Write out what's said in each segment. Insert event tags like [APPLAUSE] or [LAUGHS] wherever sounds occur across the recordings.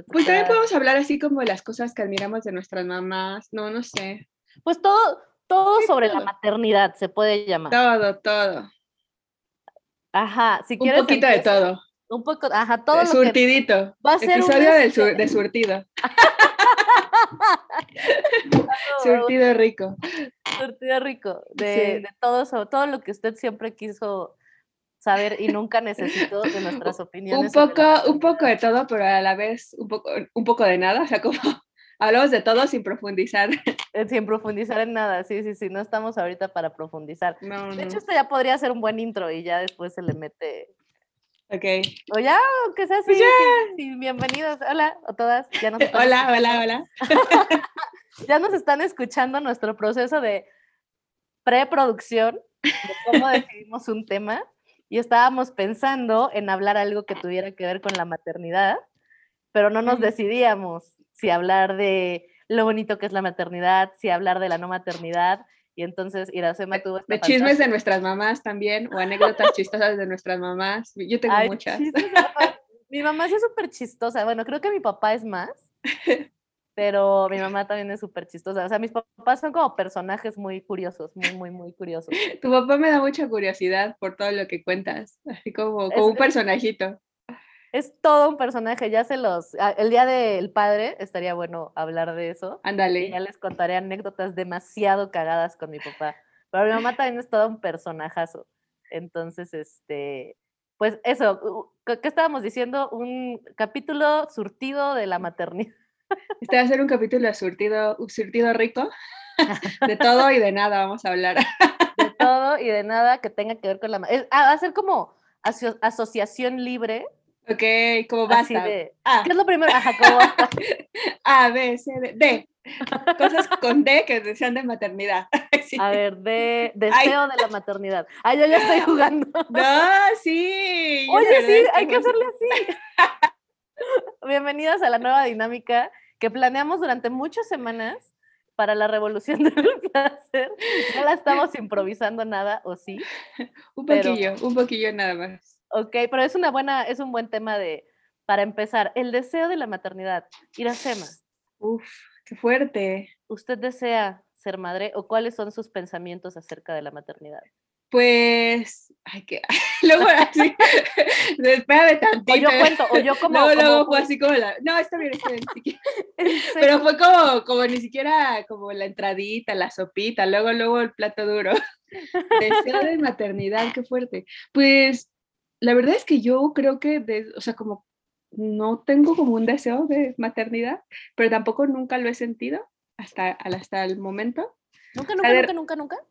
Eh, Pues también ta. podemos hablar así como de las cosas que admiramos de nuestras mamás. No, no sé. Pues todo, todo Sí, sobre la maternidad se puede llamar. Todo, todo. Ajá, si Un quieres. poquito de todo. Un poco, ajá, todo De lo que surtidito. va a ser un Episodio este- sur- de surtido. [LAUGHS] Surtido rico. surtido rico de, Sí. de todo todo lo que usted siempre quiso saber y nunca [LAUGHS] necesitó de nuestras Un opiniones. sobre poco, un poco de todo, pero a la vez un poco, un poco de nada. O sea, como [LAUGHS] hablamos de todo sin profundizar. Eh, Sin profundizar en nada, sí, sí, sí, no estamos ahorita para profundizar. No, De no. hecho, esto ya podría ser un buen intro y ya después se le mete. Ok. O ya, aunque sea así. Pues ya. sí, sí, bienvenidos. Hola a todas. Ya nos, están Hola, hola, hola. [LAUGHS] ya nos están escuchando nuestro proceso de preproducción, de cómo decidimos un tema. Y estábamos pensando en hablar algo que tuviera que ver con la maternidad, pero no nos decidíamos si hablar de lo bonito que es la maternidad, si hablar de la no maternidad. Y entonces Iracema tuvo esta De chismes de nuestras mamás también, o anécdotas [LAUGHS] chistosas de nuestras mamás. Yo tengo Ay, muchas. Mi mamá sí es súper chistosa. Bueno, creo que mi papá es más, [LAUGHS] pero mi mamá también es súper chistosa. O sea, mis papás son como personajes muy curiosos, muy, muy, muy curiosos. [LAUGHS] Tu papá me da mucha curiosidad por todo lo que cuentas, [LAUGHS] así como, Es- como un personajito. Es todo un personaje, ya se los... ah, El día del padre estaría bueno hablar de eso. Y Ándale. ya les contaré anécdotas demasiado cagadas con mi papá. Pero mi mamá también es todo un personajazo. Entonces, este... Pues eso, u- ¿qué qué estábamos diciendo? Un capítulo surtido de la maternidad. Este va a ser un capítulo surtido, surtido rico. [LAUGHS] De todo y de nada vamos a hablar. de todo y de nada que tenga que ver con la... es- ah, va a ser como aso- asociación libre. Ok, como basta. de... A, ¿Qué es lo primero? Ajá, como basta. [LAUGHS] A, B, C, D. D. Cosas con D que sean de maternidad. [LAUGHS] Sí. A ver, de deseo de la maternidad. Ah, yo ya estoy jugando. No, sí. Oye, sí, hay que hacerle así. [LAUGHS] Bienvenidos a la nueva dinámica que planeamos durante muchas semanas para la revolución [LAUGHS] del placer. No la estamos improvisando nada, ¿o sí? [LAUGHS] Un pero- poquillo, un poquillo nada más. Ok, pero es una buena, es un buen tema de, para empezar, el deseo de la maternidad. Iracema, Uf, qué fuerte. ¿usted desea ser madre o cuáles son sus pensamientos acerca de la maternidad? Pues, ay, que [LAUGHS] luego así, [LAUGHS] espérame tantito. O yo cuento, o yo como... luego, como luego fue así como la, no, está bien, está bien. [LAUGHS] Pero fue como, como ni siquiera como la entradita, la sopita, luego, luego el plato duro. Deseo de maternidad, qué fuerte. Pues, la verdad es que yo creo que, de- o sea, como no tengo como un deseo de maternidad, pero tampoco nunca lo he sentido hasta, hasta el momento. ¿Nunca, nunca, ver, nunca, nunca, nunca?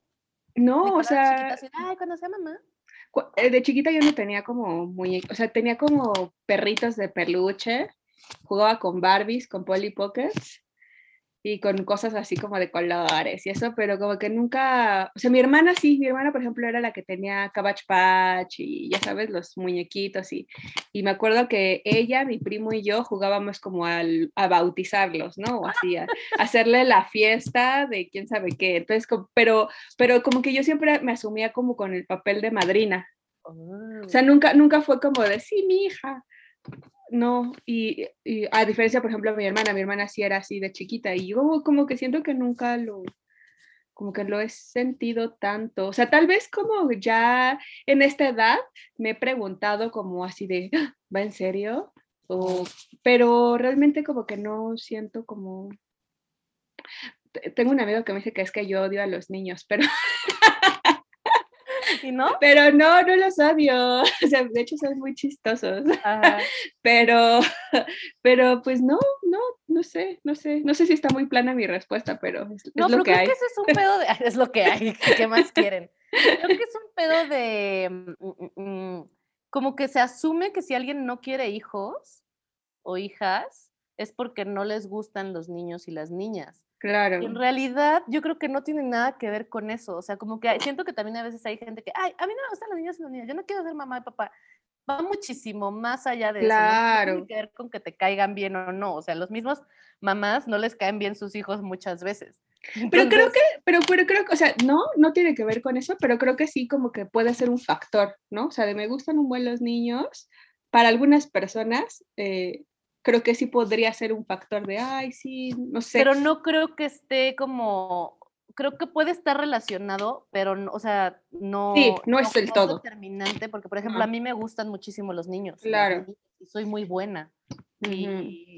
No, o sea, así, Ay, cuando sea mamá. eh, de chiquita yo no tenía como muñecos, o sea, tenía como perritos de peluche, jugaba con Barbies, con Polly Pockets y con cosas así como de colores y eso, pero como que nunca, o sea, mi hermana sí, mi hermana por ejemplo era la que tenía Cabbage Patch y ya sabes, los muñequitos y, y me acuerdo que ella, mi primo y yo jugábamos como al- a bautizarlos, ¿no? O así, a, a hacerle la fiesta de quién sabe qué, entonces, como- pero, pero como que yo siempre me asumía como con el papel de madrina, o sea, nunca, nunca fue como de, sí, mi hija. No, y, a diferencia, por ejemplo, de mi hermana, mi hermana sí era así de chiquita y yo como, que siento que nunca lo, como que lo he sentido tanto. O sea, tal vez como ya en esta edad me he preguntado como así de, "Ah, ¿va en serio? O, pero realmente como que no siento como... Te- Tengo un amigo que me dice que es que yo odio a los niños, pero [LAUGHS] [LAUGHS] ¿Y no? Pero no, no los [LAUGHS] odio. O sea, de hecho son muy chistosos. [LAUGHS] Ajá. Pero, pero pues no, no, no sé, no sé. No sé si está muy plana mi respuesta, pero es, lo pero que creo hay. que ese es un pedo de... Es lo que hay, ¿qué más quieren? Creo que es un pedo de... mm, mm, mm, Como que se asume que si alguien no quiere hijos o hijas, es porque no les gustan los niños y las niñas. Claro. Y en realidad, yo creo que no tiene nada que ver con eso. O sea, como que siento que también a veces hay gente que, ay, a mí no me gustan los niños y las niñas, yo no quiero ser mamá y papá. Va muchísimo más allá de eso. ¿no? Claro. tiene que ver con que te caigan bien o no. O sea, los mismos mamás no les caen bien sus hijos muchas veces. [LAUGHS] Pero creo Entonces, que, pero, pero creo que, o sea, no, no tiene que ver con eso, pero creo que sí como que puede ser un factor, ¿no? O sea, de me gustan un buen los niños, para algunas personas, eh, creo que sí podría ser un factor de, ay, sí, no sé. Pero no creo que esté como, creo que puede estar relacionado, pero, no, o sea, no. Sí, no es el todo. determinante, porque, por ejemplo, a mí me gustan muchísimo los niños. Claro. Y soy muy buena. y,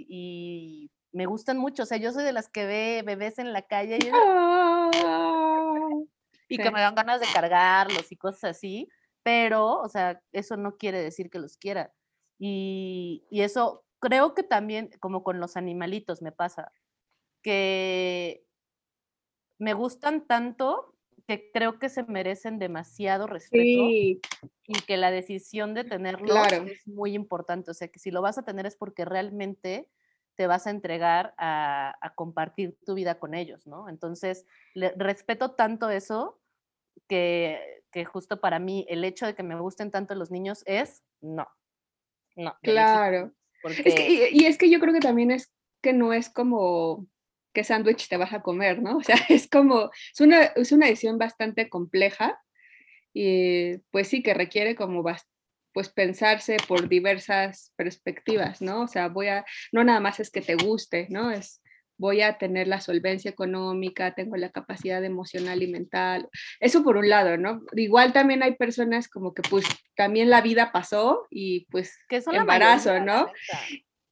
y, me gustan mucho. O sea, yo soy de las que ve bebés en la calle y, [LAUGHS] y que me dan ganas de cargarlos y cosas así. Pero, o sea, eso no quiere decir que los quiera. Y, y eso creo que también, como con los animalitos, me pasa, que me gustan tanto que creo que se merecen demasiado respeto y que la decisión de tenerlo es muy importante. O sea, que si lo vas a tener es porque realmente te vas a entregar a, compartir tu vida con ellos, ¿no? Entonces, respeto tanto eso que, que, justo para mí el hecho de que me gusten tanto los niños es no. No. Claro. Y, es que yo creo que también es que no es como qué sándwich te vas a comer, ¿no? [LAUGHS] O sea, es como, es una, es una decisión bastante compleja y pues sí que requiere como pues pensarse por diversas perspectivas, ¿no? O sea, voy a, no nada más es que te guste, ¿no? Es, voy a tener la solvencia económica, tengo la capacidad emocional y mental. Eso por un lado, ¿no? Igual también hay personas como que pues también la vida pasó y pues que embarazo, ¿no?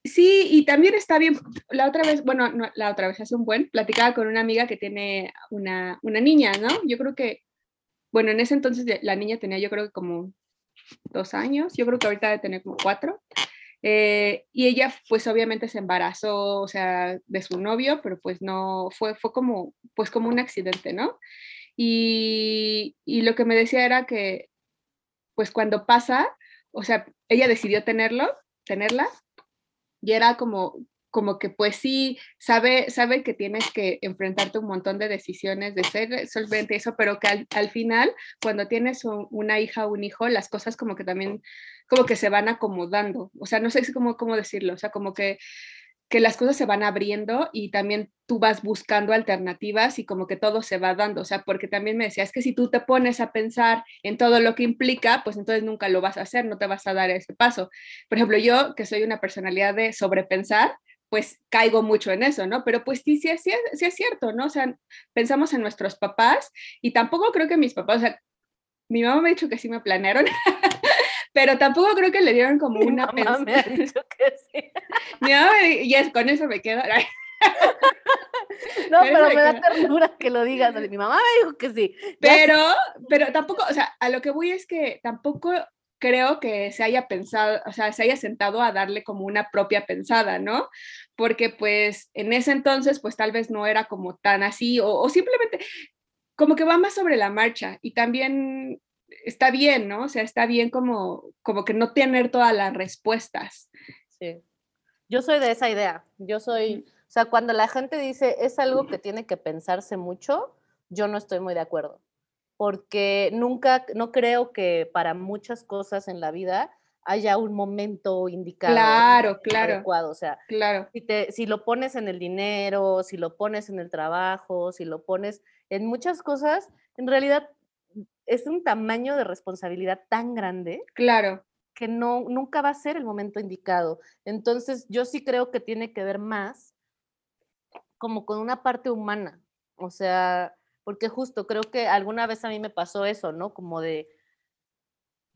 Sí, y también está bien, la otra vez, bueno, la otra vez hace un buen, platicaba con una amiga que tiene una, una niña, ¿no? Yo creo que, bueno, en ese entonces la niña tenía yo creo que como dos años, yo creo que ahorita debe tener como cuatro. Eh, y ella pues obviamente se embarazó, o sea, de su novio, pero pues no, fue, fue como, pues como un accidente, ¿no? Y, y lo que me decía era que pues cuando pasa, o sea, ella decidió tenerlo, tenerla, y era como, como que pues sí, sabe, sabe que tienes que enfrentarte un montón de decisiones de ser solvente eso, pero que al, final, cuando tienes una hija o un hijo, las cosas como que también, como que se van acomodando, o sea, no sé cómo, cómo decirlo, o sea, como que que las cosas se van abriendo y también tú vas buscando alternativas y como que todo se va dando, o sea, porque también me decía, es que si tú te pones a pensar en todo lo que implica, pues entonces nunca lo vas a hacer, no te vas a dar ese paso. Por ejemplo, yo que soy una personalidad de sobrepensar, pues caigo mucho en eso, ¿no? Pero pues sí, sí, sí, sí es cierto, ¿no? O sea, pensamos en nuestros papás y tampoco creo que mis papás, o sea, mi mamá me ha dicho que sí me planearon, [LAUGHS] pero tampoco creo que le dieron como una [LAUGHS] [LAUGHS] Mi mamá me ha dicho que sí. Mi mamá y es, con eso me quedo. No, pero me da ternura que lo digas. Mi mamá me dijo que sí. Pero, pero tampoco, o sea, a lo que voy es que tampoco creo que se haya pensado, o sea, se haya sentado a darle como una propia pensada, ¿no? Porque pues en ese entonces pues tal vez no era como tan así o, o simplemente como que va más sobre la marcha y también está bien, ¿no? O sea, está bien como, como que no tener todas las respuestas. Sí. Yo soy de esa idea. Yo soy, o sea, cuando la gente dice es algo que tiene que pensarse mucho, yo no estoy muy de acuerdo. Porque nunca, no creo que para muchas cosas en la vida haya un momento indicado. Claro, claro. Adecuado. O sea, claro. Si, te, si lo pones en el dinero, si lo pones en el trabajo, si lo pones en muchas cosas, en realidad es un tamaño de responsabilidad tan grande. Claro. Que no, nunca va a ser el momento indicado. Entonces, yo sí creo que tiene que ver más como con una parte humana. O sea, porque justo creo que alguna vez a mí me pasó eso, ¿no? Como de,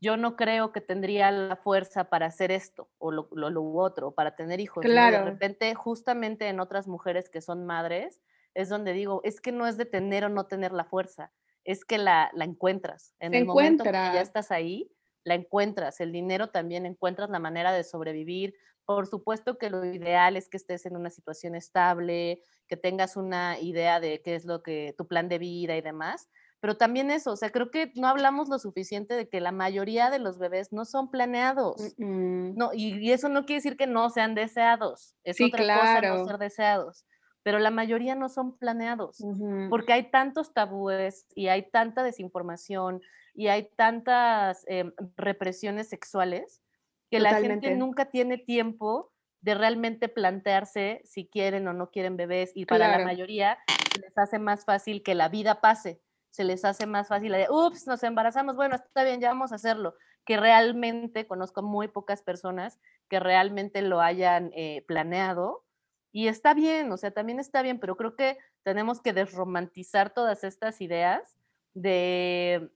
yo no creo que tendría la fuerza para hacer esto o lo, lo, otro, para tener hijos. Claro. De repente, justamente en otras mujeres que son madres, es donde digo, es que no es de tener o no tener la fuerza, es que la, encuentras. En el momento que ya estás ahí, la encuentras. El dinero también encuentras la manera de sobrevivir. Por supuesto que lo ideal es que estés en una situación estable, que tengas una idea de qué es lo que tu plan de vida y demás. Pero también eso, o sea, creo que no hablamos lo suficiente de que la mayoría de los bebés no son planeados. No, y, eso no quiere decir que no sean deseados. Es otra cosa no ser deseados pero la mayoría no son planeados, porque hay tantos tabúes y hay tanta desinformación y hay tantas em, represiones sexuales que la gente nunca tiene tiempo de realmente plantearse si quieren o no quieren bebés y para la mayoría les hace más fácil que la vida pase se les hace más fácil de, ups, nos embarazamos, bueno, está bien, ya vamos a hacerlo, que realmente conozco muy pocas personas que realmente lo hayan eh, planeado y está bien, o sea, también está bien, pero creo que tenemos que desromantizar todas estas ideas de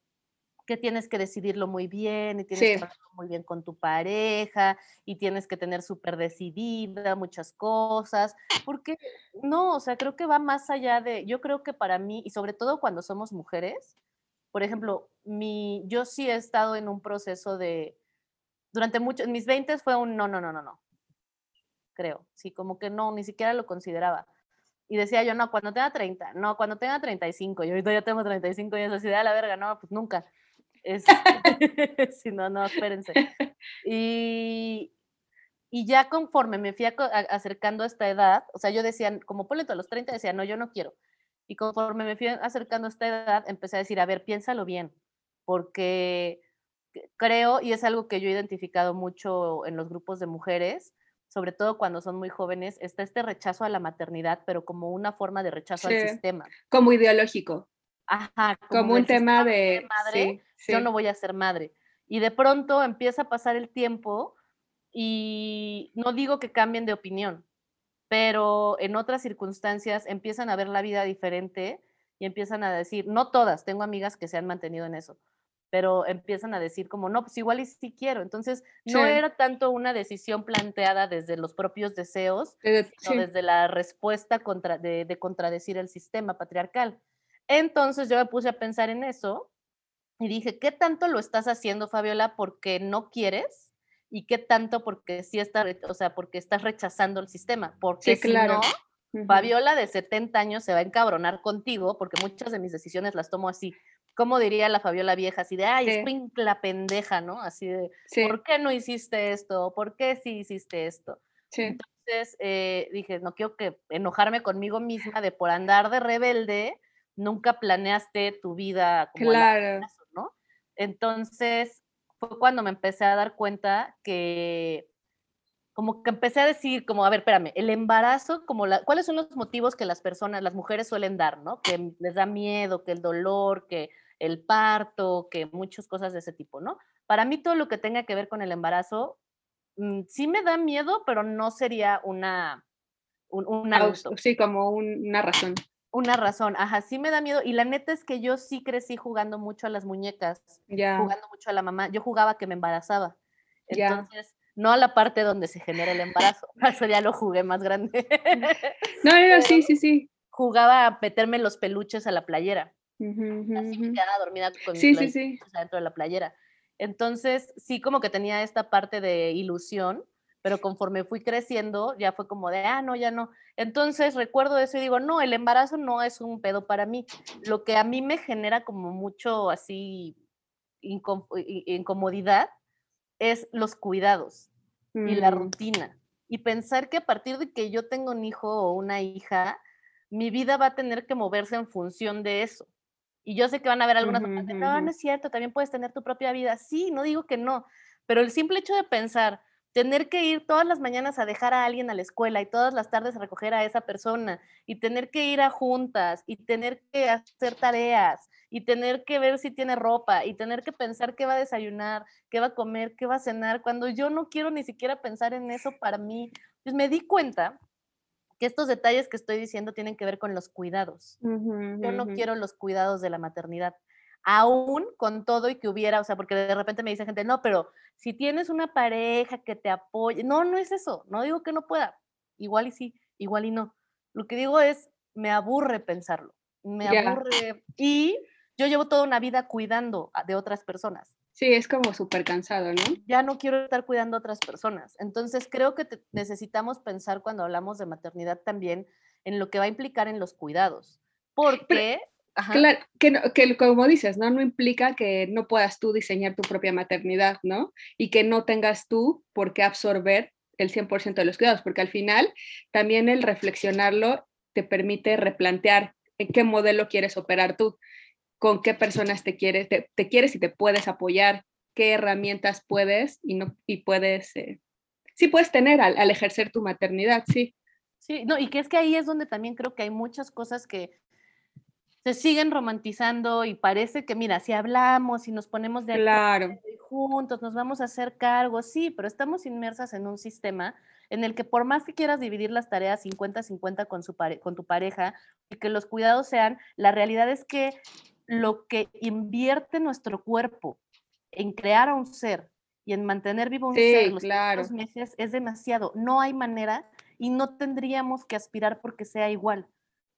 que tienes que decidirlo muy bien y tienes que hablarlo muy bien con tu pareja y tienes que tener súper decidida muchas cosas, porque no, o sea, creo que va más allá de, yo creo que para mí, y sobre todo cuando somos mujeres, por ejemplo, mi, yo sí he estado en un proceso de, durante muchos, mis 20 fue un no, no, no, no, no, creo, sí, como que no, ni siquiera lo consideraba. Y decía yo, no, cuando tenga 30, no, cuando tenga 35, y ahorita ya tengo 35 y es así, de a la verga, no, pues nunca. Es, [LAUGHS] [LAUGHS] si no, no, espérense. Y, y ya conforme me fui acercando a esta edad, o sea, yo decía, como ponle a los 30, decía, no, yo no quiero. Y conforme me fui acercando a esta edad, empecé a decir, a ver, piénsalo bien, porque creo, y es algo que yo he identificado mucho en los grupos de mujeres, sobre todo cuando son muy jóvenes, está este rechazo a la maternidad, pero como una forma de rechazo al sistema. Como ideológico. Ajá, como, un tema de madre, yo no voy a ser madre. Y de pronto empieza a pasar el tiempo y no digo que cambien de opinión, pero en otras circunstancias empiezan a ver la vida diferente y empiezan a decir, no todas, tengo amigas que se han mantenido en eso, pero empiezan a decir como, no, pues igual y sí quiero. Entonces, no era tanto una decisión planteada desde los propios deseos, sino desde la respuesta contra, de, de contradecir el sistema patriarcal. Entonces yo me puse a pensar en eso y dije, ¿qué tanto lo estás haciendo, Fabiola, porque no quieres? ¿Y qué tanto porque sí está, o sea, porque estás rechazando el sistema? Porque si no, Fabiola de 70 años se va a encabronar contigo, porque muchas de mis decisiones las tomo así. ¿Cómo diría la Fabiola vieja? Así de, ay, es la pendeja, ¿no? Así de, ¿por qué no hiciste esto? ¿Por qué sí hiciste esto? Entonces eh, dije, no quiero que enojarme conmigo misma de por andar de rebelde, nunca planeaste tu vida como claro. ¿no? Entonces, fue cuando me empecé a dar cuenta que como que empecé a decir, como, a ver, espérame, el embarazo, como la, ¿cuáles son los motivos que las personas, las mujeres suelen dar, ¿no? Que les da miedo, que el dolor, que el parto, que muchas cosas de ese tipo, ¿no? Para mí todo lo que tenga que ver con el embarazo, mm, sí me da miedo, pero no sería una... Un, sí, como una razón. Una razón, ajá, sí me da miedo. Y la neta es que yo sí crecí jugando mucho a las muñecas, jugando mucho a la mamá. Yo jugaba que me embarazaba. Entonces, no a la parte donde se genera el embarazo. [LAUGHS] Eso ya lo jugué más grande. no, no, [LAUGHS] sí, sí, sí. Jugaba a meterme los peluches a la playera. Así me quedaba dormida con sí, mis sí, dentro de la playera. Entonces, sí, como que tenía esta parte de ilusión pero conforme fui creciendo ya fue como de, ah, no, ya no. Entonces recuerdo eso y digo, no, el embarazo no es un pedo para mí. Lo que a mí me genera como mucho así incomodidad es los cuidados y la mm. rutina. Y pensar que a partir de que yo tengo un hijo o una hija, mi vida va a tener que moverse en función de eso. Y yo sé que van a haber algunas uh no, no es cierto, también puedes tener tu propia vida. Sí, no digo que no, pero el simple hecho de pensar, tener que ir todas las mañanas a dejar a alguien a la escuela y todas las tardes a recoger a esa persona y tener que ir a juntas y tener que hacer tareas y tener que ver si tiene ropa y tener que pensar qué va a desayunar, qué va a comer, qué va a cenar, cuando yo no quiero ni siquiera pensar en eso para mí. Pues me di cuenta que estos detalles que estoy diciendo tienen que ver con los cuidados. yo no quiero los cuidados de la maternidad aún con todo y que hubiera, o sea, porque de repente me dice gente, no, pero si tienes una pareja que te apoye, no, no es eso, no digo que no pueda, igual y sí, igual y no. Lo que digo es, me aburre pensarlo, me aburre y yo llevo toda una vida cuidando de otras personas. Sí, es como súper cansado, ¿no? Ya no quiero estar cuidando a otras personas. Entonces creo que necesitamos pensar cuando hablamos de maternidad también en lo que va a implicar en los cuidados. Porque Claro, que, que, como dices, ¿no? No implica que no puedas tú diseñar tu propia maternidad, ¿no? Y que no tengas tú por qué absorber el 100% de los cuidados, porque al final también el reflexionarlo te permite replantear en qué modelo quieres operar tú, con qué personas te quieres, te, quieres y te puedes apoyar, qué herramientas puedes y no y puedes, eh, sí puedes tener al, al ejercer tu maternidad, sí. Sí, no, y que es que ahí es donde también creo que hay muchas cosas que se siguen romantizando y parece que, mira, si hablamos y nos ponemos de claro. juntos, nos vamos a hacer cargo, sí, pero estamos inmersas en un sistema en el que por más que quieras dividir las tareas 50-50 con, su con tu pareja y que los cuidados sean, la realidad es que lo que invierte nuestro cuerpo en crear a un ser y en mantener vivo un ser los claro. meses es demasiado. No hay manera y no tendríamos que aspirar porque sea igual.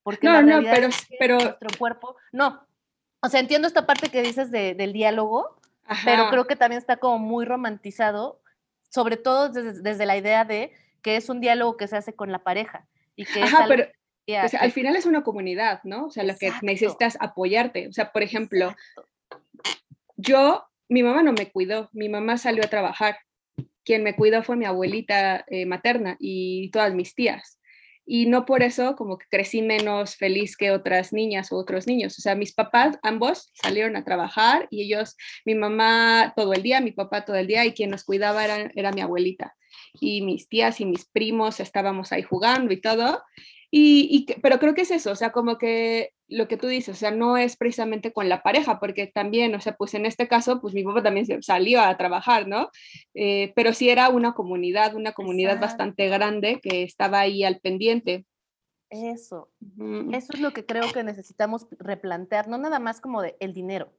Porque no, no, pero, pero nuestro cuerpo, no. O sea, entiendo esta parte que dices del diálogo, pero creo que también está como muy romantizado, sobre todo desde, la idea de que es un diálogo que se hace con la pareja. Y que Ajá, pero al final es una comunidad, ¿no? O sea, lo que necesitas apoyarte. O sea, por ejemplo, yo, mi mamá no me cuidó, mi mamá salió a trabajar. Quien me cuidó fue mi abuelita eh, materna y todas mis tías y no por eso como que crecí menos feliz que otras niñas o otros niños. O sea, mis papás ambos salieron a trabajar y ellos, mi mamá todo el día, mi papá todo el día y quien nos cuidaba era, era mi abuelita. Y mis tías y mis primos estábamos ahí jugando y todo. Y, pero creo que es eso, o sea, como que lo que tú dices, o sea, no es precisamente con la pareja, porque también, o sea, pues en este caso, pues mi papá también salió a trabajar, ¿no? Eh, pero sí era una comunidad, una comunidad bastante grande que estaba ahí al pendiente. Eso, eso es lo que creo que necesitamos replantear, no nada más como de el dinero.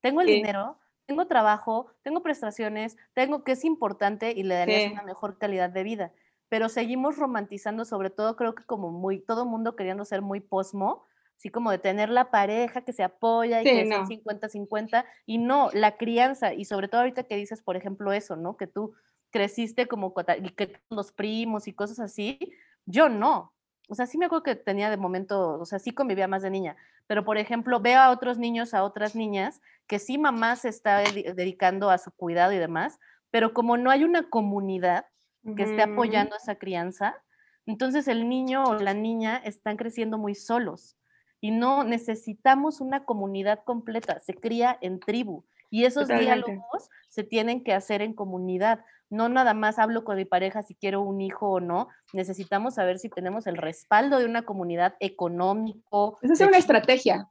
Tengo el dinero, tengo trabajo, tengo prestaciones, tengo que es importante y le darías una mejor calidad de vida pero seguimos romantizando, sobre todo creo que como muy, todo mundo queriendo ser muy posmo, así como de tener la pareja que se apoya y que son 50-50, y no, la crianza, y sobre todo ahorita que dices, por ejemplo, eso, ¿no? Que tú creciste como que los primos y cosas así, yo no. O sea, sí me acuerdo que tenía de momento, o sea, sí convivía más de niña, pero por ejemplo, veo a otros niños, a otras niñas, que sí mamá se está dedicando a su cuidado y demás, pero como no hay una comunidad, que esté apoyando esa crianza, entonces el niño o la niña están creciendo muy solos y no necesitamos una comunidad completa, se cría en tribu y esos diálogos se tienen que hacer en comunidad. No nada más hablo con mi pareja si quiero un hijo o no, necesitamos saber si tenemos el respaldo de una comunidad económico. Esa es una estrategia.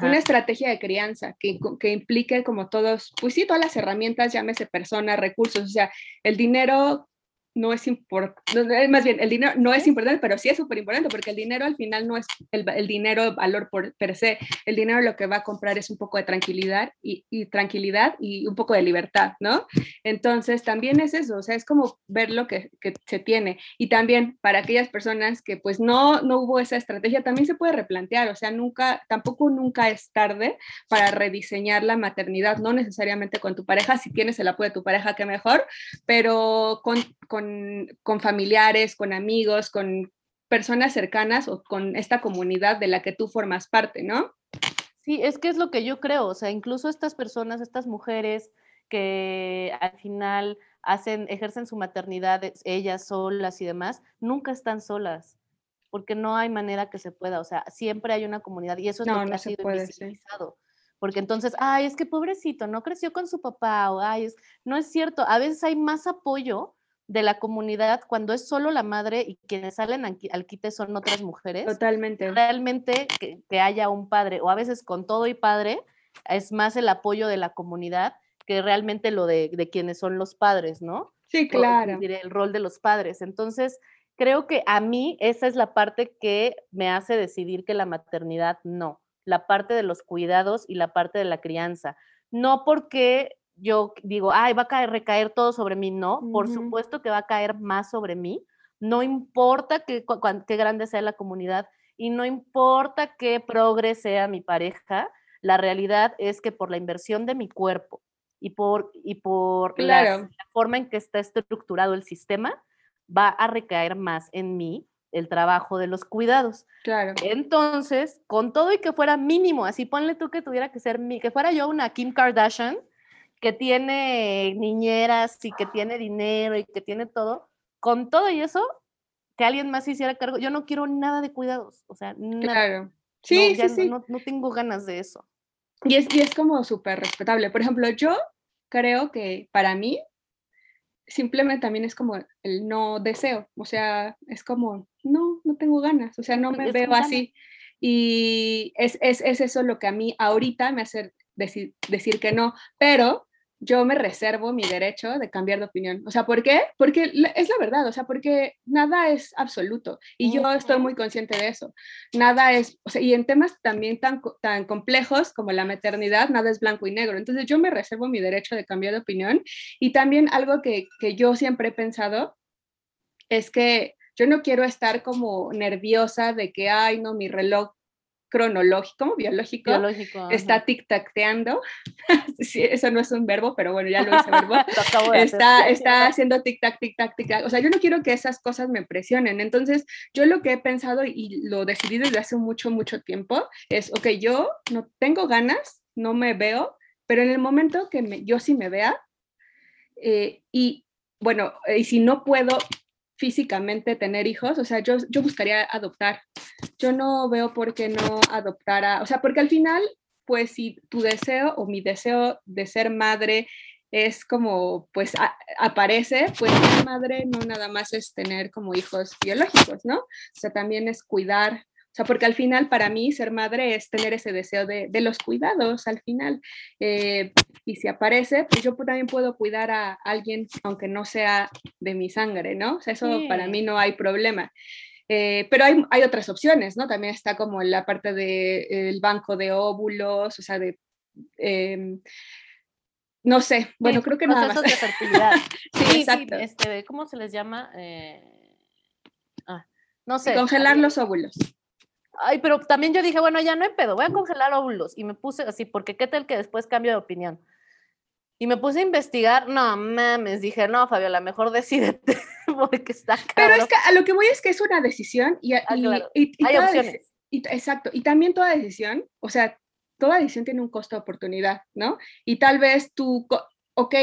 Una estrategia de crianza que, que, implique como todos, pues sí, todas las herramientas, llámese personas, recursos, o sea, el dinero no es importante, más bien, el dinero no es importante, pero sí es súper importante, porque el dinero al final no es el, el dinero valor por per se, el dinero lo que va a comprar es un poco de tranquilidad y, y, tranquilidad y un poco de libertad, ¿no? Entonces también es eso, o sea, es como ver lo que, que, se tiene. Y también para aquellas personas que pues no, no hubo esa estrategia, también se puede replantear, o sea, nunca, tampoco nunca es tarde para rediseñar la maternidad, no necesariamente con tu pareja, si tienes el apoyo de tu pareja, que mejor, pero con, con con, familiares, con amigos, con personas cercanas o con esta comunidad de la que tú formas parte, ¿no? Sí, es que es lo que yo creo, o sea, incluso estas personas, estas mujeres que al final hacen, ejercen su maternidad ellas solas y demás, nunca están solas, porque no hay manera que se pueda, o sea, siempre hay una comunidad y eso es lo que ha sido puede, Porque entonces, ay, es que pobrecito, no creció con su papá, o ay, es, no es cierto, a veces hay más apoyo de la comunidad cuando es solo la madre y quienes salen al quite son otras mujeres. Totalmente. Realmente que, haya un padre, o a veces con todo y padre, es más el apoyo de la comunidad que realmente lo de, quienes son los padres, ¿no? Sí, claro. el rol de los padres. Entonces, creo que a mí esa es la parte que me hace decidir que la maternidad no, la parte de los cuidados y la parte de la crianza. No porque yo digo, ay, va a caer, recaer todo sobre mí. No, por supuesto que va a caer más sobre mí. No importa qué, qué grande sea la comunidad y no importa qué progre sea mi pareja, la realidad es que por la inversión de mi cuerpo y por, y por la, forma en que está estructurado el sistema, va a recaer más en mí el trabajo de los cuidados. Claro. Entonces, con todo y que fuera mínimo, así ponle tú que tuviera que ser, que fuera yo una Kim Kardashian, que tiene niñeras y que tiene dinero y que tiene todo, con todo y eso, que alguien más hiciera cargo, yo no quiero nada de cuidados, o sea, nada. Claro. Sí, sí, sí. No, tengo ganas de eso. Y es, y es como súper respetable. Por ejemplo, yo creo que para mí, simplemente también es como el no deseo, o sea, es como, no, no tengo ganas, o sea, no me veo así. Y es, es, es, eso lo que a mí ahorita me hace decir, decir que no, pero yo me reservo mi derecho de cambiar de opinión. O sea, ¿por qué? Porque es la verdad, o sea, porque nada es absoluto y yo estoy muy consciente de eso. Nada es, o sea, y en temas también tan, tan complejos como la maternidad, nada es blanco y negro. Entonces yo me reservo mi derecho de cambiar de opinión y también algo que, que yo siempre he pensado es que yo no quiero estar como nerviosa de que, ay, no, mi reloj cronológico, biológico, biológico está tic-tacteando. [LAUGHS] sí, eso no es un verbo, pero bueno, ya lo hice [LAUGHS] verbo. está, está haciendo tic-tac, tic-tac, tic-tac. O sea, yo no quiero que esas cosas me presionen. Entonces, yo lo que he pensado y lo decidí desde hace mucho, mucho tiempo es, ok, yo no tengo ganas, no me veo, pero en el momento que me, yo sí me vea, eh, y bueno, y si no puedo físicamente tener hijos, o sea, yo, yo buscaría adoptar. Yo no veo por qué no adoptara, o sea, porque al final, pues si tu deseo o mi deseo de ser madre es como, pues aparece, pues ser madre no nada más es tener como hijos biológicos, ¿no? O sea, también es cuidar o sea, porque al final para mí ser madre es tener ese deseo de, de los cuidados al final. Eh, y si aparece, pues yo también puedo cuidar a alguien aunque no sea de mi sangre, ¿no? O sea, eso para mí no hay problema. Eh, pero hay, hay, otras opciones, ¿no? También está como la parte del banco de óvulos, o sea, de... Em, no sé, bueno, creo que nada más. de fertilidad. [LAUGHS] sí, exacto. este, ¿Cómo se les llama? Eh, ah, no sé. Congelar los óvulos. Ay, pero también yo dije, bueno, ya no hay pedo, voy a congelar óvulos. Y me puse así, porque qué tal que después cambio de opinión. Y me puse a investigar, no mames, dije, no, Fabiola, mejor decídete, [LAUGHS] porque está caro. Pero es que a lo que voy es que es una decisión y, ah, hay opciones. exacto, y también toda decisión, o sea, toda decisión tiene un costo de oportunidad, ¿no? Y tal vez tú, ok,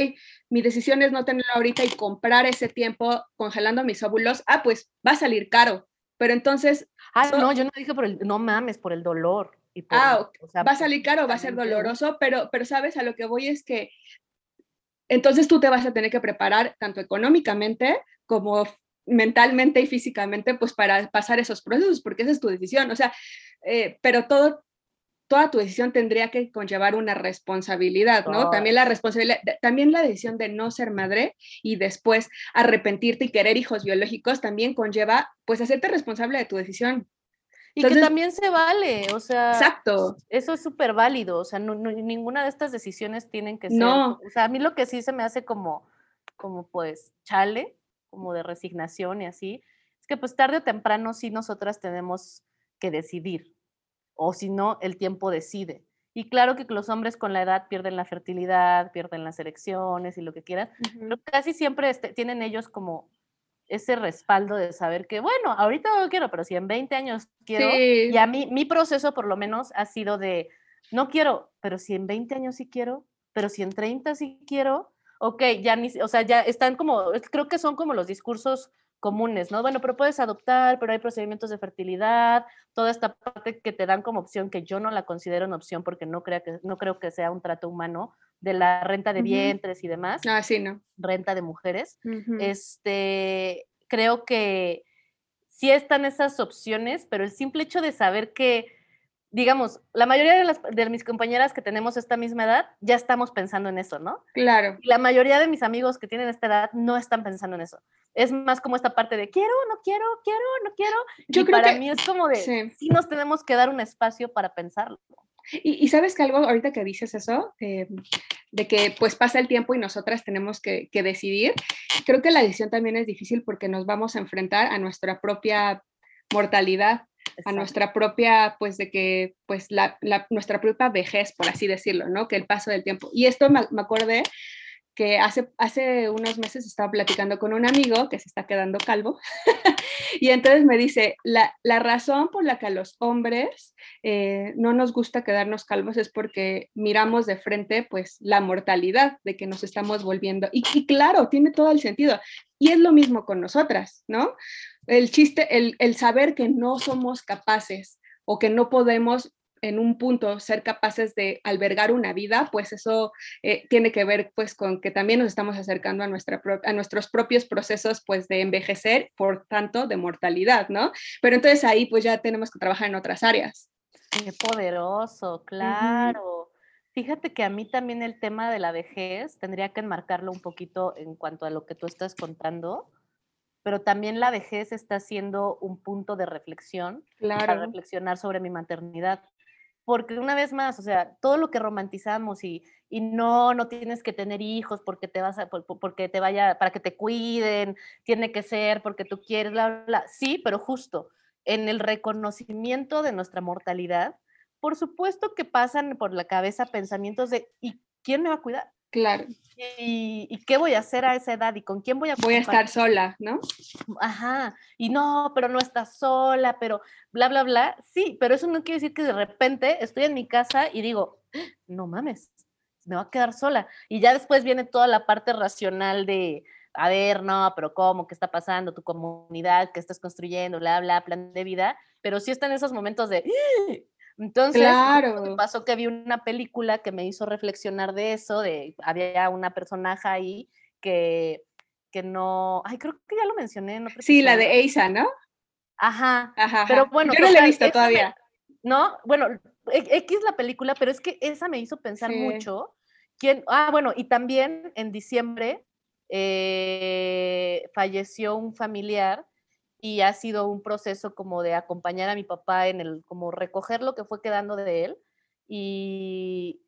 mi decisión es no tenerlo ahorita y comprar ese tiempo congelando mis óvulos, ah, pues va a salir caro, pero entonces Ah, no, yo no dije por el, no mames, por el dolor. Y ah, va a salir caro, va a ser doloroso, pero, pero sabes, a lo que voy es que entonces tú te vas a tener que preparar tanto económicamente como mentalmente y físicamente, pues para pasar esos procesos, porque esa es tu decisión. O sea, eh, pero todo, toda tu decisión tendría que conllevar una responsabilidad, ¿no? También la responsabilidad, también la decisión de no ser madre y después arrepentirte y querer hijos biológicos también conlleva, pues, hacerte responsable de tu decisión. Y que también se vale, o sea, exacto. Eso es súper válido, o sea, ninguna de estas decisiones tienen que ser, no. o sea, a mí lo que sí se me hace como, como pues, chale, como de resignación y así, es que pues tarde o temprano sí nosotras tenemos que decidir, o si no, el tiempo decide. Y claro que los hombres con la edad pierden la fertilidad, pierden las erecciones y lo que quieran, pero casi siempre este, tienen ellos como ese respaldo de saber que, bueno, ahorita no quiero, pero si en 20 años quiero, y a mí, mi proceso por lo menos ha sido de, no quiero, pero si en 20 años sí quiero, pero si en 30 sí quiero, ok, ya ni, o sea, ya están como, creo que son como los discursos comunes, ¿no? Bueno, pero puedes adoptar, pero hay procedimientos de fertilidad, toda esta parte que te dan como opción, que yo no la considero una opción porque no, crea que, no creo que sea un trato humano, de la renta de vientres y demás. Ah, sí, ¿no? Renta de mujeres. Este, creo que sí están esas opciones, pero el simple hecho de saber que digamos, la mayoría de, las, de mis compañeras que tenemos esta misma edad ya estamos pensando en eso, ¿no? Claro. la mayoría de mis amigos que tienen esta edad no están pensando en eso. Es más como esta parte de quiero, no quiero, quiero, no quiero. Yo y creo para mí es como de sí. nos tenemos que dar un espacio para pensarlo. Y, sabes que algo ahorita que dices eso, eh, de que pues pasa el tiempo y nosotras tenemos que, que decidir, creo que la decisión también es difícil porque nos vamos a enfrentar a nuestra propia mortalidad a nuestra propia, pues de que, pues la, nuestra propia vejez, por así decirlo, ¿no? Que el paso del tiempo. Y esto me, me acordé que hace, hace unos meses estaba platicando con un amigo que se está quedando calvo [LAUGHS] y entonces me dice, la, la, razón por la que a los hombres eh, no nos gusta quedarnos calvos es porque miramos de frente pues la mortalidad de que nos estamos volviendo. Y, y claro, tiene todo el sentido. Y es lo mismo con nosotras, ¿no? El chiste, el, el saber que no somos capaces o que no podemos en un punto ser capaces de albergar una vida, pues eso eh, tiene que ver pues con que también nos estamos acercando a, nuestra a nuestros propios procesos pues de envejecer, por tanto de mortalidad, ¿no? Pero entonces ahí pues ya tenemos que trabajar en otras áreas. Qué poderoso, claro. Fíjate que a mí también el tema de la vejez tendría que enmarcarlo un poquito en cuanto a lo que tú estás contando, pero también la vejez está siendo un punto de reflexión para reflexionar sobre mi maternidad. Porque una vez más, o sea, todo lo que romantizamos y, y no, no tienes que tener hijos porque te vas a, porque te vaya, para que te cuiden, tiene que ser porque tú quieres, bla, bla, Sí, pero justo en el reconocimiento de nuestra mortalidad, por supuesto que pasan por la cabeza pensamientos de ¿y quién me va a cuidar? Claro. ¿Y, qué voy a hacer a esa edad? ¿Y con quién voy a Voy a estar sola, ¿no? Ajá. Y no, pero no estás sola, pero bla, bla, bla. Sí, pero eso no quiere decir que de repente estoy en mi casa y digo, no mames, me va a quedar sola. Y ya después viene toda la parte racional de, a ver, no, pero ¿cómo? ¿Qué está pasando? Tu comunidad, ¿qué estás construyendo? Bla, bla, plan de vida. Pero sí están esos momentos de, entonces, claro. pasó que vi una película que me hizo reflexionar de eso, de había una personaje ahí que, que no, ay, creo que ya lo mencioné. No sí, la de Eisa, ¿no? Ajá, ajá, pero bueno. Yo no la he visto todavía. no, bueno, X la película, pero es que esa me hizo pensar mucho. ¿Quién? Ah, bueno, y también en diciembre eh, falleció un familiar y ha sido un proceso como de acompañar a mi papá en el, como recoger lo que fue quedando de él y,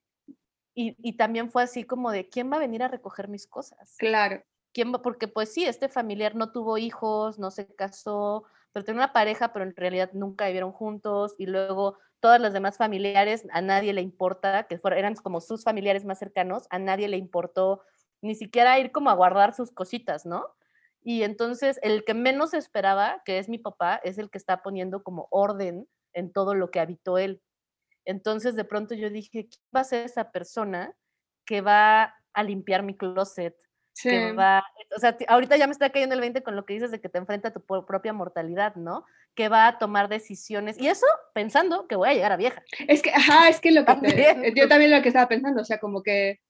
y, también fue así como de, ¿quién va a venir a recoger mis cosas? Claro. ¿Quién va? Porque pues sí, este familiar no tuvo hijos, no se casó, pero tenía una pareja, pero en realidad nunca vivieron juntos y luego todas las demás familiares, a nadie le importa, que fueron, eran como sus familiares más cercanos, a nadie le importó ni siquiera ir como a guardar sus cositas, ¿no? Y entonces el que menos esperaba, que es mi papá, es el que está poniendo como orden en todo lo que habitó él. Entonces de pronto yo dije, ¿quién va a ser esa persona que va a limpiar mi closet? Que va, o sea, ahorita ya me está cayendo el 20 con lo que dices de que te enfrenta a tu propia mortalidad, ¿no? Que va a tomar decisiones. Y eso pensando que voy a llegar a vieja. Es que, ajá, es que lo que yo también lo que estaba pensando, o sea, como que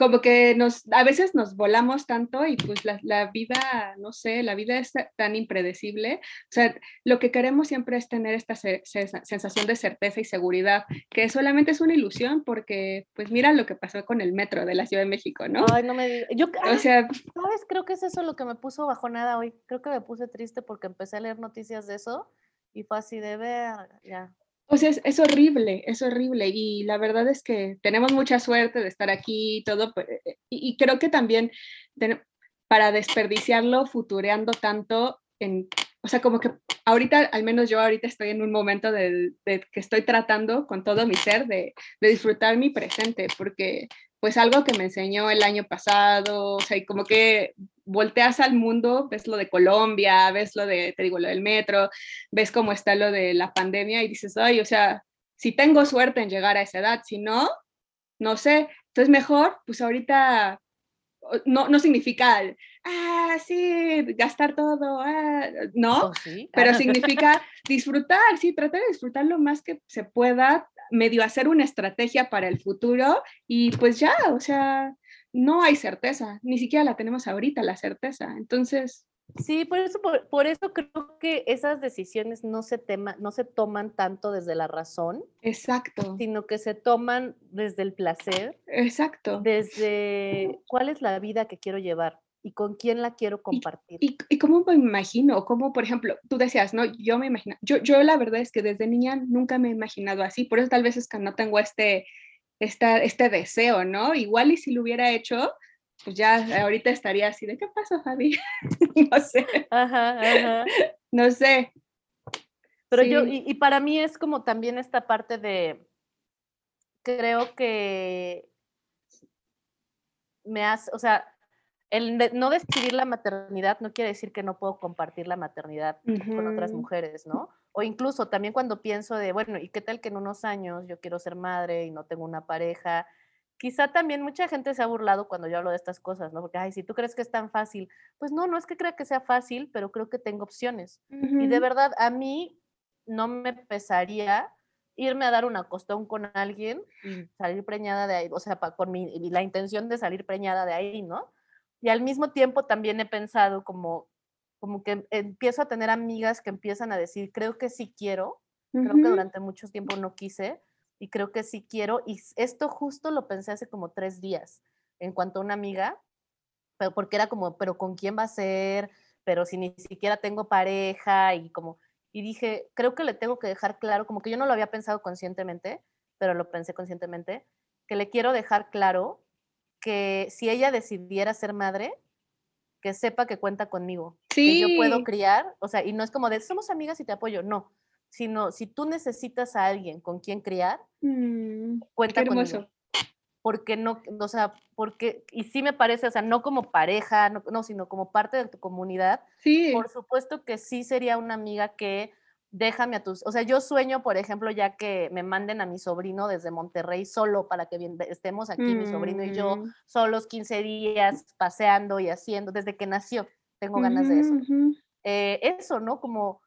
como que nos, a veces nos volamos tanto y pues la, la, vida, no sé, la vida es tan impredecible. O sea, lo que queremos siempre es tener esta sensación de certeza y seguridad, que solamente es una ilusión porque, pues mira lo que pasó con el metro de la Ciudad de México, ¿no? Ay, no me Yo, o sea, ¿sabes? Creo que es eso lo que me puso bajonada hoy. Creo que me puse triste porque empecé a leer noticias de eso y fue así de ver, ya. O sea, es, horrible, es horrible. Y la verdad es que tenemos mucha suerte de estar aquí y todo. Eh, y, creo que también para desperdiciarlo, futureando tanto, en, o sea, como que ahorita, al menos yo ahorita estoy en un momento de, que estoy tratando con todo mi ser de disfrutar mi presente, porque pues algo que me enseñó el año pasado, o sea, y como que volteas al mundo, ves lo de Colombia, ves lo de, te digo, lo del metro, ves cómo está lo de la pandemia y dices, ay, o sea, si tengo suerte en llegar a esa edad, si no, no sé, entonces mejor, pues ahorita no, no significa, ah, sí, gastar todo, ah, no, pues pero significa disfrutar, sí, tratar de disfrutar lo más que se pueda, medio hacer una estrategia para el futuro y pues ya, o sea, no hay certeza, ni siquiera la tenemos ahorita, la certeza. Entonces... Sí, por eso, por, eso creo que esas decisiones no se, tema, no se toman tanto desde la razón. Exacto. Sino que se toman desde el placer. Exacto. Desde cuál es la vida que quiero llevar y con quién la quiero compartir. Y, y, cómo me imagino, como por ejemplo, tú decías, ¿no? Yo me imagino, yo, yo la verdad es que desde niña nunca me he imaginado así, por eso tal vez es que no tengo este, esta, este deseo, ¿no? Igual y si lo hubiera hecho, pues ya ahorita estaría así de, ¿qué pasa, Fabi? [LAUGHS] no sé. Ajá, ajá. No sé. Pero yo, y, y para mí es como también esta parte de, creo que me hace, o sea, el no decidir la maternidad no quiere decir que no puedo compartir la maternidad con otras mujeres, ¿no? O incluso también cuando pienso de, bueno, ¿y qué tal que en unos años yo quiero ser madre y no tengo una pareja? Quizá también mucha gente se ha burlado cuando yo hablo de estas cosas, ¿no? Porque, ay, si tú crees que es tan fácil, pues no, no es que crea que sea fácil, pero creo que tengo opciones. Y de verdad, a mí no me pesaría irme a dar una costón con alguien y salir preñada de ahí, o sea, con mi, la intención de salir preñada de ahí, ¿no? Y al mismo tiempo también he pensado como, como que empiezo a tener amigas que empiezan a decir, creo que sí quiero, Creo que durante mucho tiempo no quise y creo que sí quiero. Y esto justo lo pensé hace como tres días en cuanto a una amiga, pero porque era como, pero ¿con quién va a ser? Pero si ni siquiera tengo pareja y como, y dije, creo que le tengo que dejar claro, como que yo no lo había pensado conscientemente, pero lo pensé conscientemente, que le quiero dejar claro que si ella decidiera ser madre, que sepa que cuenta conmigo, que yo puedo criar, o sea, y no es como de somos amigas y te apoyo, no, sino si tú necesitas a alguien con quien criar, mm, cuenta conmigo. Porque no, o sea, porque, y sí me parece, o sea, no como pareja, no, no sino como parte de tu comunidad. Sí. Por supuesto que sí sería una amiga que déjame a tus, o sea, yo sueño, por ejemplo, ya que me manden a mi sobrino desde Monterrey solo para que estemos aquí, mi sobrino y yo, mm. solos 15 días paseando y haciendo, desde que nació, tengo ganas de eso. Eh, eso, ¿no? Como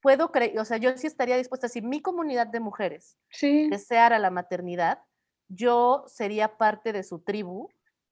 puedo creer, o sea, yo sí estaría dispuesta, si mi comunidad de mujeres deseara la maternidad, yo sería parte de su tribu,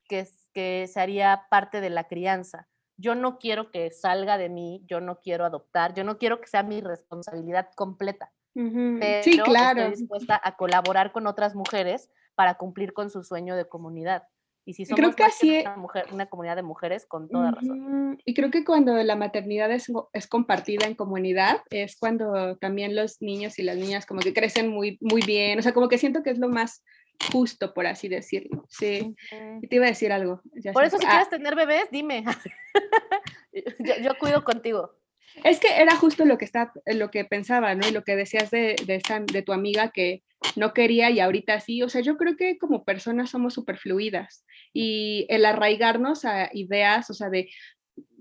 que, que se haría parte de la crianza yo no quiero que salga de mí, yo no quiero adoptar, yo no quiero que sea mi responsabilidad completa. Pero sí, claro. estoy dispuesta a colaborar con otras mujeres para cumplir con su sueño de comunidad. Y si somos creo que así, una, mujer, una, comunidad de mujeres, con toda razón. Y creo que cuando la maternidad es, es, compartida en comunidad, es cuando también los niños y las niñas como que crecen muy, muy bien. O sea, como que siento que es lo más justo, por así decirlo. Sí. Y te iba a decir algo. por eso, si ah. quieres tener bebés, dime. [LAUGHS] yo, cuido contigo. Es que era justo lo que, está, lo que pensaba, ¿no? Y lo que decías de, de, de tu amiga que no quería y ahorita sí. O sea, yo creo que como personas somos súper fluidas y el arraigarnos a ideas, o sea, de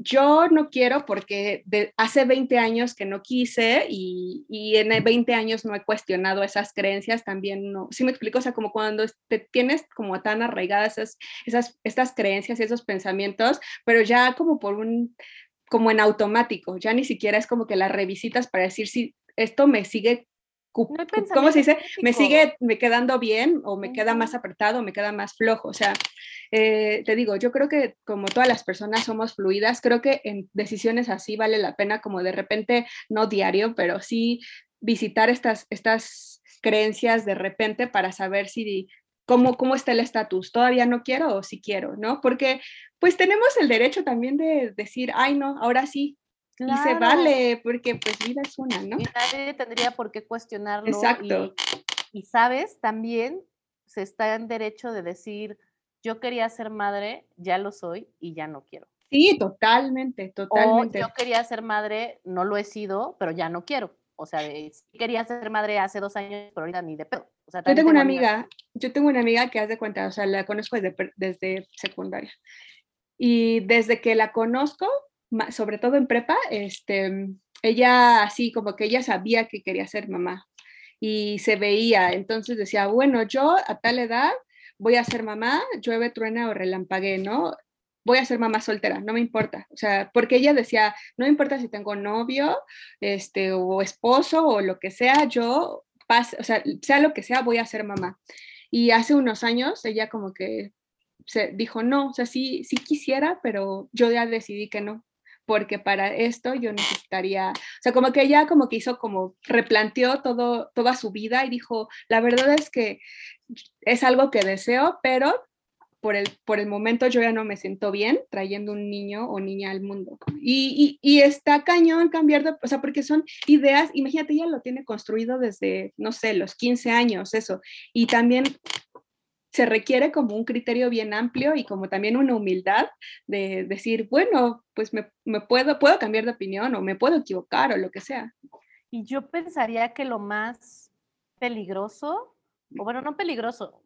yo no quiero porque hace 20 años que no quise y, en 20 años no he cuestionado esas creencias, también no, sí me explico, o sea, como cuando te tienes como tan arraigadas esas, esas, estas creencias y esos pensamientos, pero ya como por un, como en automático, ya ni siquiera es como que las revisitas para decir si esto me sigue ¿cómo se dice? Me sigue me quedando bien o me queda más apretado, o me queda más flojo. O sea, eh, te digo, yo creo que como todas las personas somos fluidas, creo que en decisiones así vale la pena como de repente, no diario, pero sí visitar estas, estas creencias de repente para saber si cómo, cómo está el estatus, todavía no quiero o si quiero, ¿no? Porque pues tenemos el derecho también de decir, ay no, ahora sí, y se vale, porque pues vida es una, ¿no? Y nadie tendría por qué cuestionarlo. Exacto. Y, sabes, también se está en derecho de decir, yo quería ser madre, ya lo soy y ya no quiero. Sí, totalmente, totalmente. yo quería ser madre, no lo he sido, pero ya no quiero. O sea, quería ser madre hace dos años, pero ahorita ni de pedo. yo tengo, una amiga, yo tengo una amiga que hace cuenta, o sea, la conozco desde, desde secundaria. Y desde que la conozco, sobre todo en prepa, este, ella así como que ella sabía que quería ser mamá y se veía, entonces decía, bueno, yo a tal edad voy a ser mamá, llueve, truena o relampague, ¿no? Voy a ser mamá soltera, no me importa. O sea, porque ella decía, no me importa si tengo novio, este, o esposo o lo que sea, yo, pase, o sea, sea lo que sea, voy a ser mamá. Y hace unos años ella como que se dijo, no, o sea, sí, sí quisiera, pero yo ya decidí que no porque para esto yo necesitaría, o sea, como que ella como que hizo como replanteó todo, toda su vida y dijo, la verdad es que es algo que deseo, pero por el, por el momento yo ya no me siento bien trayendo un niño o niña al mundo. Y, y, y, está cañón cambiar de, o sea, porque son ideas, imagínate, ella lo tiene construido desde, no sé, los 15 años, eso. Y también se requiere como un criterio bien amplio y como también una humildad de decir, bueno, pues me, puedo, puedo cambiar de opinión o me puedo equivocar o lo que sea. Y yo pensaría que lo más peligroso, o bueno, no peligroso,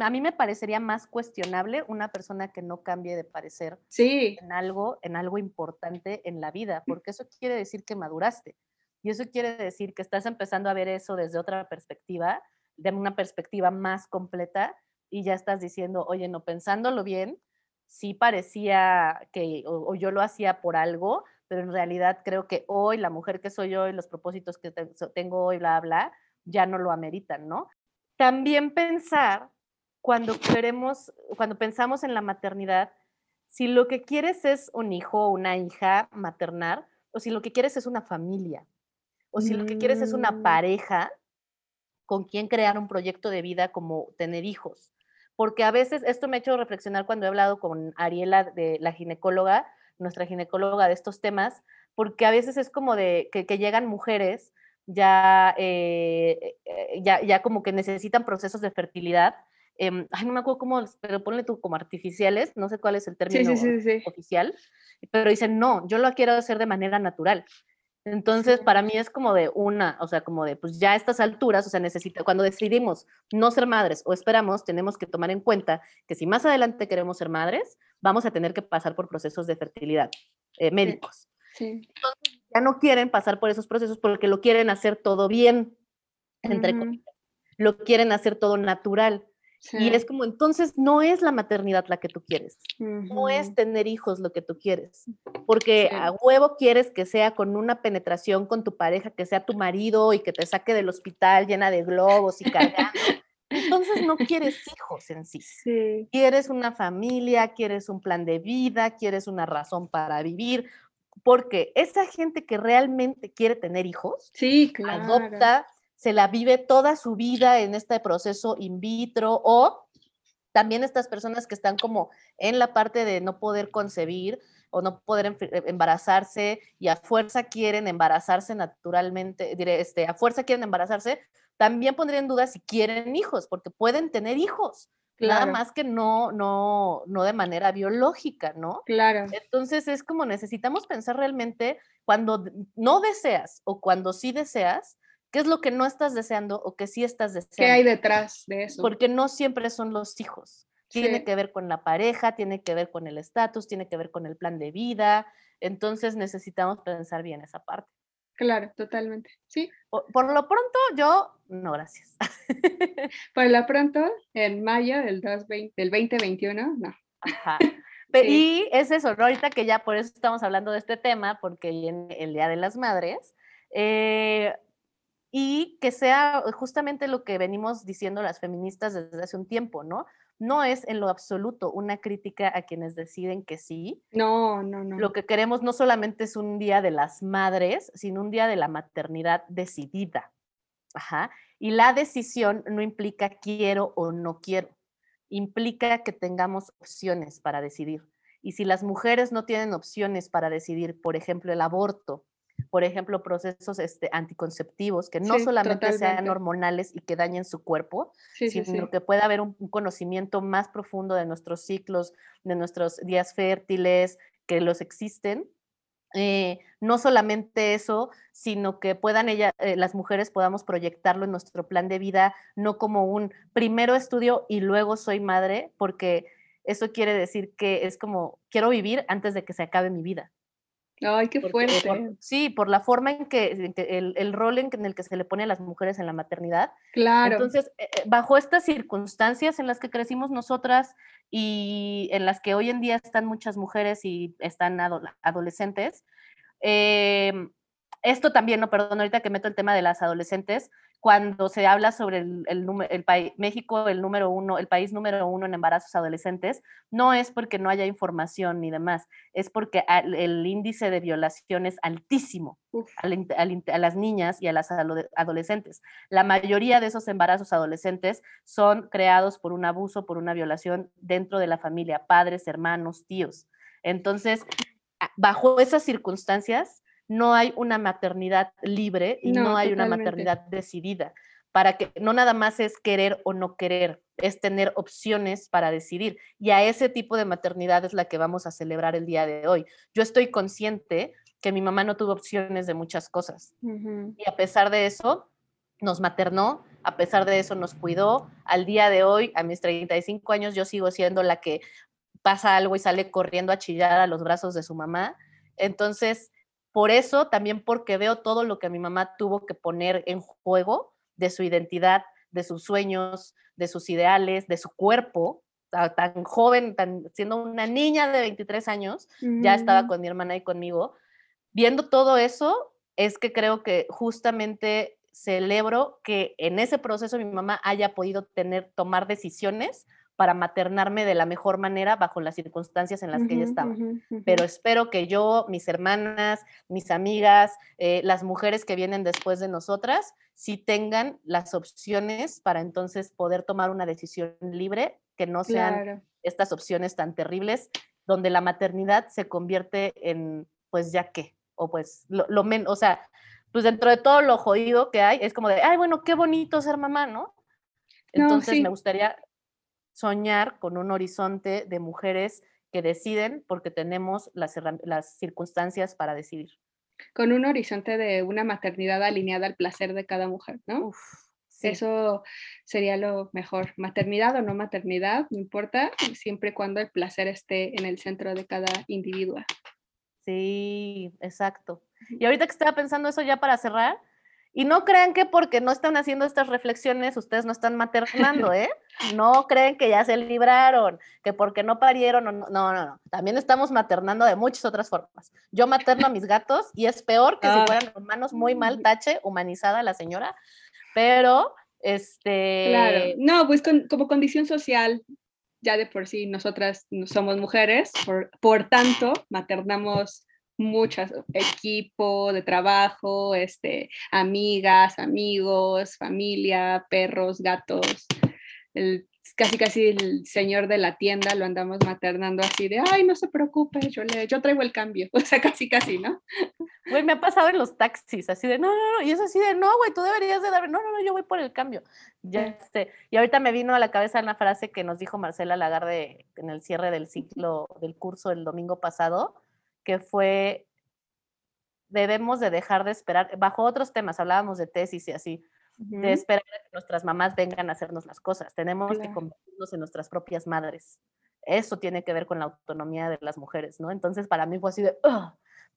a mí me parecería más cuestionable una persona que no cambie de parecer en, algo, en algo importante en la vida, porque eso quiere decir que maduraste. Y eso quiere decir que estás empezando a ver eso desde otra perspectiva, de una perspectiva más completa y ya estás diciendo, oye, no, pensándolo bien, sí parecía que o, yo lo hacía por algo, pero en realidad creo que hoy la mujer que soy yo y los propósitos que tengo hoy, bla, bla, ya no lo ameritan, ¿no? También pensar cuando queremos, cuando pensamos en la maternidad, si lo que quieres es un hijo o una hija maternar, o si lo que quieres es una familia. o si lo que quieres es una Mm. pareja con quien crear un proyecto de vida como tener hijos. Porque a veces esto me ha hecho reflexionar cuando he hablado con Ariela, de la ginecóloga, nuestra ginecóloga de estos temas, porque a veces es como de que, que llegan mujeres ya, eh, eh, ya, ya como que necesitan procesos de fertilidad. em, ay, no me acuerdo cómo, pero ponle tú como artificiales, no sé cuál es el término sí, sí, sí. oficial, pero dicen, no, yo lo quiero hacer de manera natural. Entonces, para mí es como de una, o sea, como de, pues ya a estas alturas, o sea, necesita, cuando decidimos no ser madres o esperamos, tenemos que tomar en cuenta que si más adelante queremos ser madres, vamos a tener que pasar por procesos de fertilidad eh, médicos. Sí. Ya no quieren pasar por esos procesos porque lo quieren hacer todo bien, entre comillas. Lo quieren hacer todo natural. Y es como, entonces no es la maternidad la que tú quieres no es tener hijos lo que tú quieres, porque Sí. a huevo quieres que sea con una penetración con tu pareja, que sea tu marido y que te saque del hospital llena de globos y cargando. Entonces no quieres [LAUGHS] hijos en sí. Sí, Quieres una familia, quieres un plan de vida, quieres una razón para vivir, porque esa gente que realmente quiere tener hijos, sí, claro. adopta, se la vive toda su vida en este proceso in vitro o también estas personas que están como en la parte de no poder concebir o no poder eh, embarazarse y a fuerza quieren embarazarse naturalmente, diré, este, a fuerza quieren embarazarse, también pondría en duda si quieren hijos, porque pueden tener hijos, nada Claro. más que no, no, no de manera biológica, ¿no? Claro, Entonces es como necesitamos pensar realmente cuando no deseas o cuando sí deseas, qué es lo que no estás deseando o que sí estás ¿qué deseando. hay detrás de eso? Porque no siempre son los hijos. Tiene Sí. que ver con la pareja, tiene que ver con el estatus, tiene que ver con el plan de vida. Entonces necesitamos pensar bien esa parte. Claro, totalmente. Sí. Por, por lo pronto, yo, no, gracias. [LAUGHS] Por lo pronto, en mayo del, 2020 del 2021, no. Ajá. [LAUGHS] Sí. Y es eso, ¿no? ahorita que ya por eso estamos hablando de este tema, porque viene el Día de las Madres, eh, y que sea justamente lo que venimos diciendo las feministas desde hace un tiempo, ¿no? No es en lo absoluto una crítica a quienes deciden que sí. No, no, no. Lo que queremos no solamente es un día de las madres, sino un día de la maternidad decidida. Ajá. Y la decisión no implica quiero o no quiero, implica que tengamos opciones para decidir. Y si las mujeres no tienen opciones para decidir, por ejemplo, el aborto, por ejemplo, procesos este, anticonceptivos, que no Sí, solamente sean hormonales y que dañen su cuerpo, sí, sino sí. que pueda haber un, un conocimiento más profundo de nuestros ciclos, de nuestros días fértiles, que los existen. Eh, no solamente eso, sino que puedan ella, eh, las mujeres podamos proyectarlo en nuestro plan de vida, no como un primero estudio y luego soy madre, porque eso quiere decir que es como quiero vivir antes de que se acabe mi vida. Ay, qué fuerte. sí, por la forma en que, en que el, el rol en, el que se le pone a las mujeres en la maternidad. Claro. Entonces, eh, eh, bajo estas circunstancias en las que crecimos nosotras y en las que hoy en día están muchas mujeres y están ado- adolescentes, em, esto también, no, perdón, ahorita que meto el tema de las adolescentes, cuando se habla sobre el, el, número- el país, México, el número uno, el país número uno en embarazos adolescentes, no es porque no haya información ni demás, es porque al- el índice de violación es altísimo al al a las niñas y a las ado- adolescentes. La mayoría de esos embarazos adolescentes son creados por un abuso, por una violación dentro de la familia, padres, hermanos, tíos. Entonces, bajo esas circunstancias, no hay una maternidad libre y no, No, hay una maternidad decidida. Para que no nada más es querer o no querer, es tener opciones para decidir. Y a ese tipo de maternidad es la que vamos a celebrar el día de hoy. Yo estoy consciente que mi mamá no tuvo opciones de muchas cosas. Y a pesar de eso, nos maternó, a pesar de eso nos cuidó. Al día de hoy, a mis 35 años, yo sigo siendo la que pasa algo y sale corriendo a chillar a los brazos de su mamá. Entonces, por eso, también porque veo todo lo que mi mamá tuvo que poner en juego de su identidad, de sus sueños, de sus ideales, de su cuerpo, ta- tan joven, tan, siendo una niña de 23 años, ya estaba Ujú. con mi hermana y conmigo. Viendo todo eso, es que creo que justamente celebro que en ese proceso mi mamá haya podido tener, tomar decisiones para maternarme de la mejor manera bajo las circunstancias en las que ella estaba. Pero espero que yo, mis hermanas, mis amigas, eh, las mujeres que vienen después de nosotras, sí tengan las opciones para entonces poder tomar una decisión libre, que no sean estas opciones tan terribles, donde la maternidad se convierte en, pues ya qué, o pues lo, menos, o sea, pues dentro de todo lo jodido que hay, es como de, ay, bueno, qué bonito ser mamá, ¿no? Entonces me gustaría soñar con un horizonte de mujeres que deciden porque tenemos las, las circunstancias para decidir. Con un horizonte de una maternidad alineada al placer de cada mujer, ¿no? Eso sería lo mejor. Maternidad o no maternidad, no importa, siempre y cuando el placer esté en el centro de cada individuo. Sí, exacto. Y ahorita que estaba pensando eso ya para cerrar, y no crean que porque no están haciendo estas reflexiones ustedes no están maternando, ¿eh? [LAUGHS] No creen que ya se libraron, que porque no parieron, no, no, no, no. También estamos maternando de muchas otras formas. Yo materno a mis gatos y es peor que si ah. fueran humanos muy mal, tache, humanizada la señora, pero este... Claro, no, pues como condición social, ya de por sí nosotras somos mujeres, por, por tanto, maternamos muchas, equipo de trabajo, este, amigas, amigos, familia, perros, gatos. El, casi casi el señor de la tienda lo andamos maternando así de, ay, no se preocupe, yo, le, yo traigo el cambio. [LAUGHS] O sea, casi casi, ¿no? Güey, me ha pasado en los taxis, así de, no, no, no, y es así de, no, güey, tú deberías de dar, no, no, no, yo voy por el cambio. Ya este, y ahorita me vino a la cabeza una frase que nos dijo Marcela Lagarde en el cierre del ciclo del curso el domingo pasado, que fue, debemos de dejar de esperar, bajo otros temas, hablábamos de tesis y así, de esperar a que nuestras mamás vengan a hacernos las cosas. Tenemos que convertirnos en nuestras propias madres. Eso tiene que ver con la autonomía de las mujeres, ¿no? Entonces, para mí fue así de,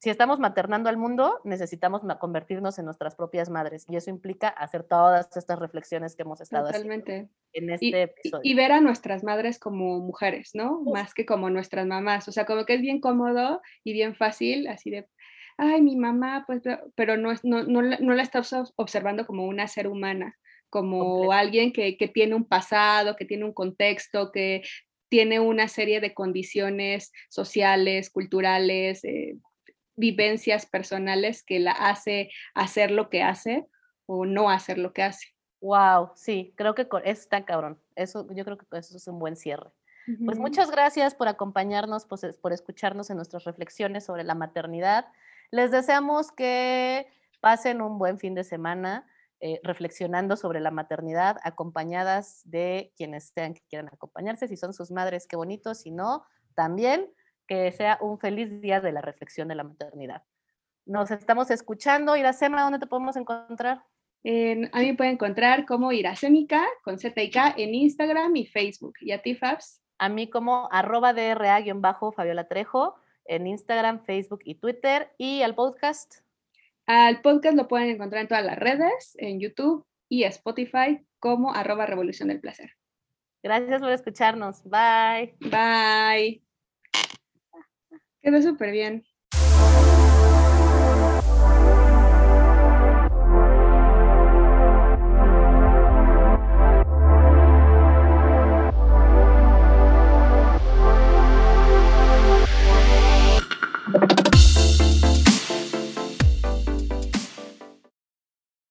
si estamos maternando al mundo, necesitamos convertirnos en nuestras propias madres. Y eso implica hacer todas estas reflexiones que hemos estado haciendo en este y, episodio. Y ver a nuestras madres como mujeres, ¿no? Más que como nuestras mamás. O sea, como que es bien cómodo y bien fácil, así de, ay, mi mamá, pues, pero no, no, no, no la estás observando como una ser humana, como alguien que, que, tiene un pasado, que tiene un contexto, que tiene una serie de condiciones sociales, culturales, eh, vivencias personales que la hace hacer lo que hace o no hacer lo que hace. Wow, sí, creo que eso está cabrón. Eso, yo creo que eso es un buen cierre. Pues muchas gracias por acompañarnos, pues, por escucharnos en nuestras reflexiones sobre la maternidad. Les deseamos que pasen un buen fin de semana eh, reflexionando sobre la maternidad, acompañadas de quienes sean que quieran acompañarse. Si son sus madres, qué bonito. Si no, también que sea un feliz día de la reflexión de la maternidad. Nos estamos escuchando. Iracema, ¿dónde te podemos encontrar? a mí me pueden encontrar como Iracémica con Z y K en Instagram y Facebook. ¿Y a ti, Fabs? A mí como arroba DRA-Fabiola Trejo en Instagram, Facebook y Twitter. ¿Y al podcast? Al podcast lo pueden encontrar en todas las redes, en YouTube y Spotify como arroba Revolución del Placer. Gracias por escucharnos. Bye. Bye. Quedó súper bien.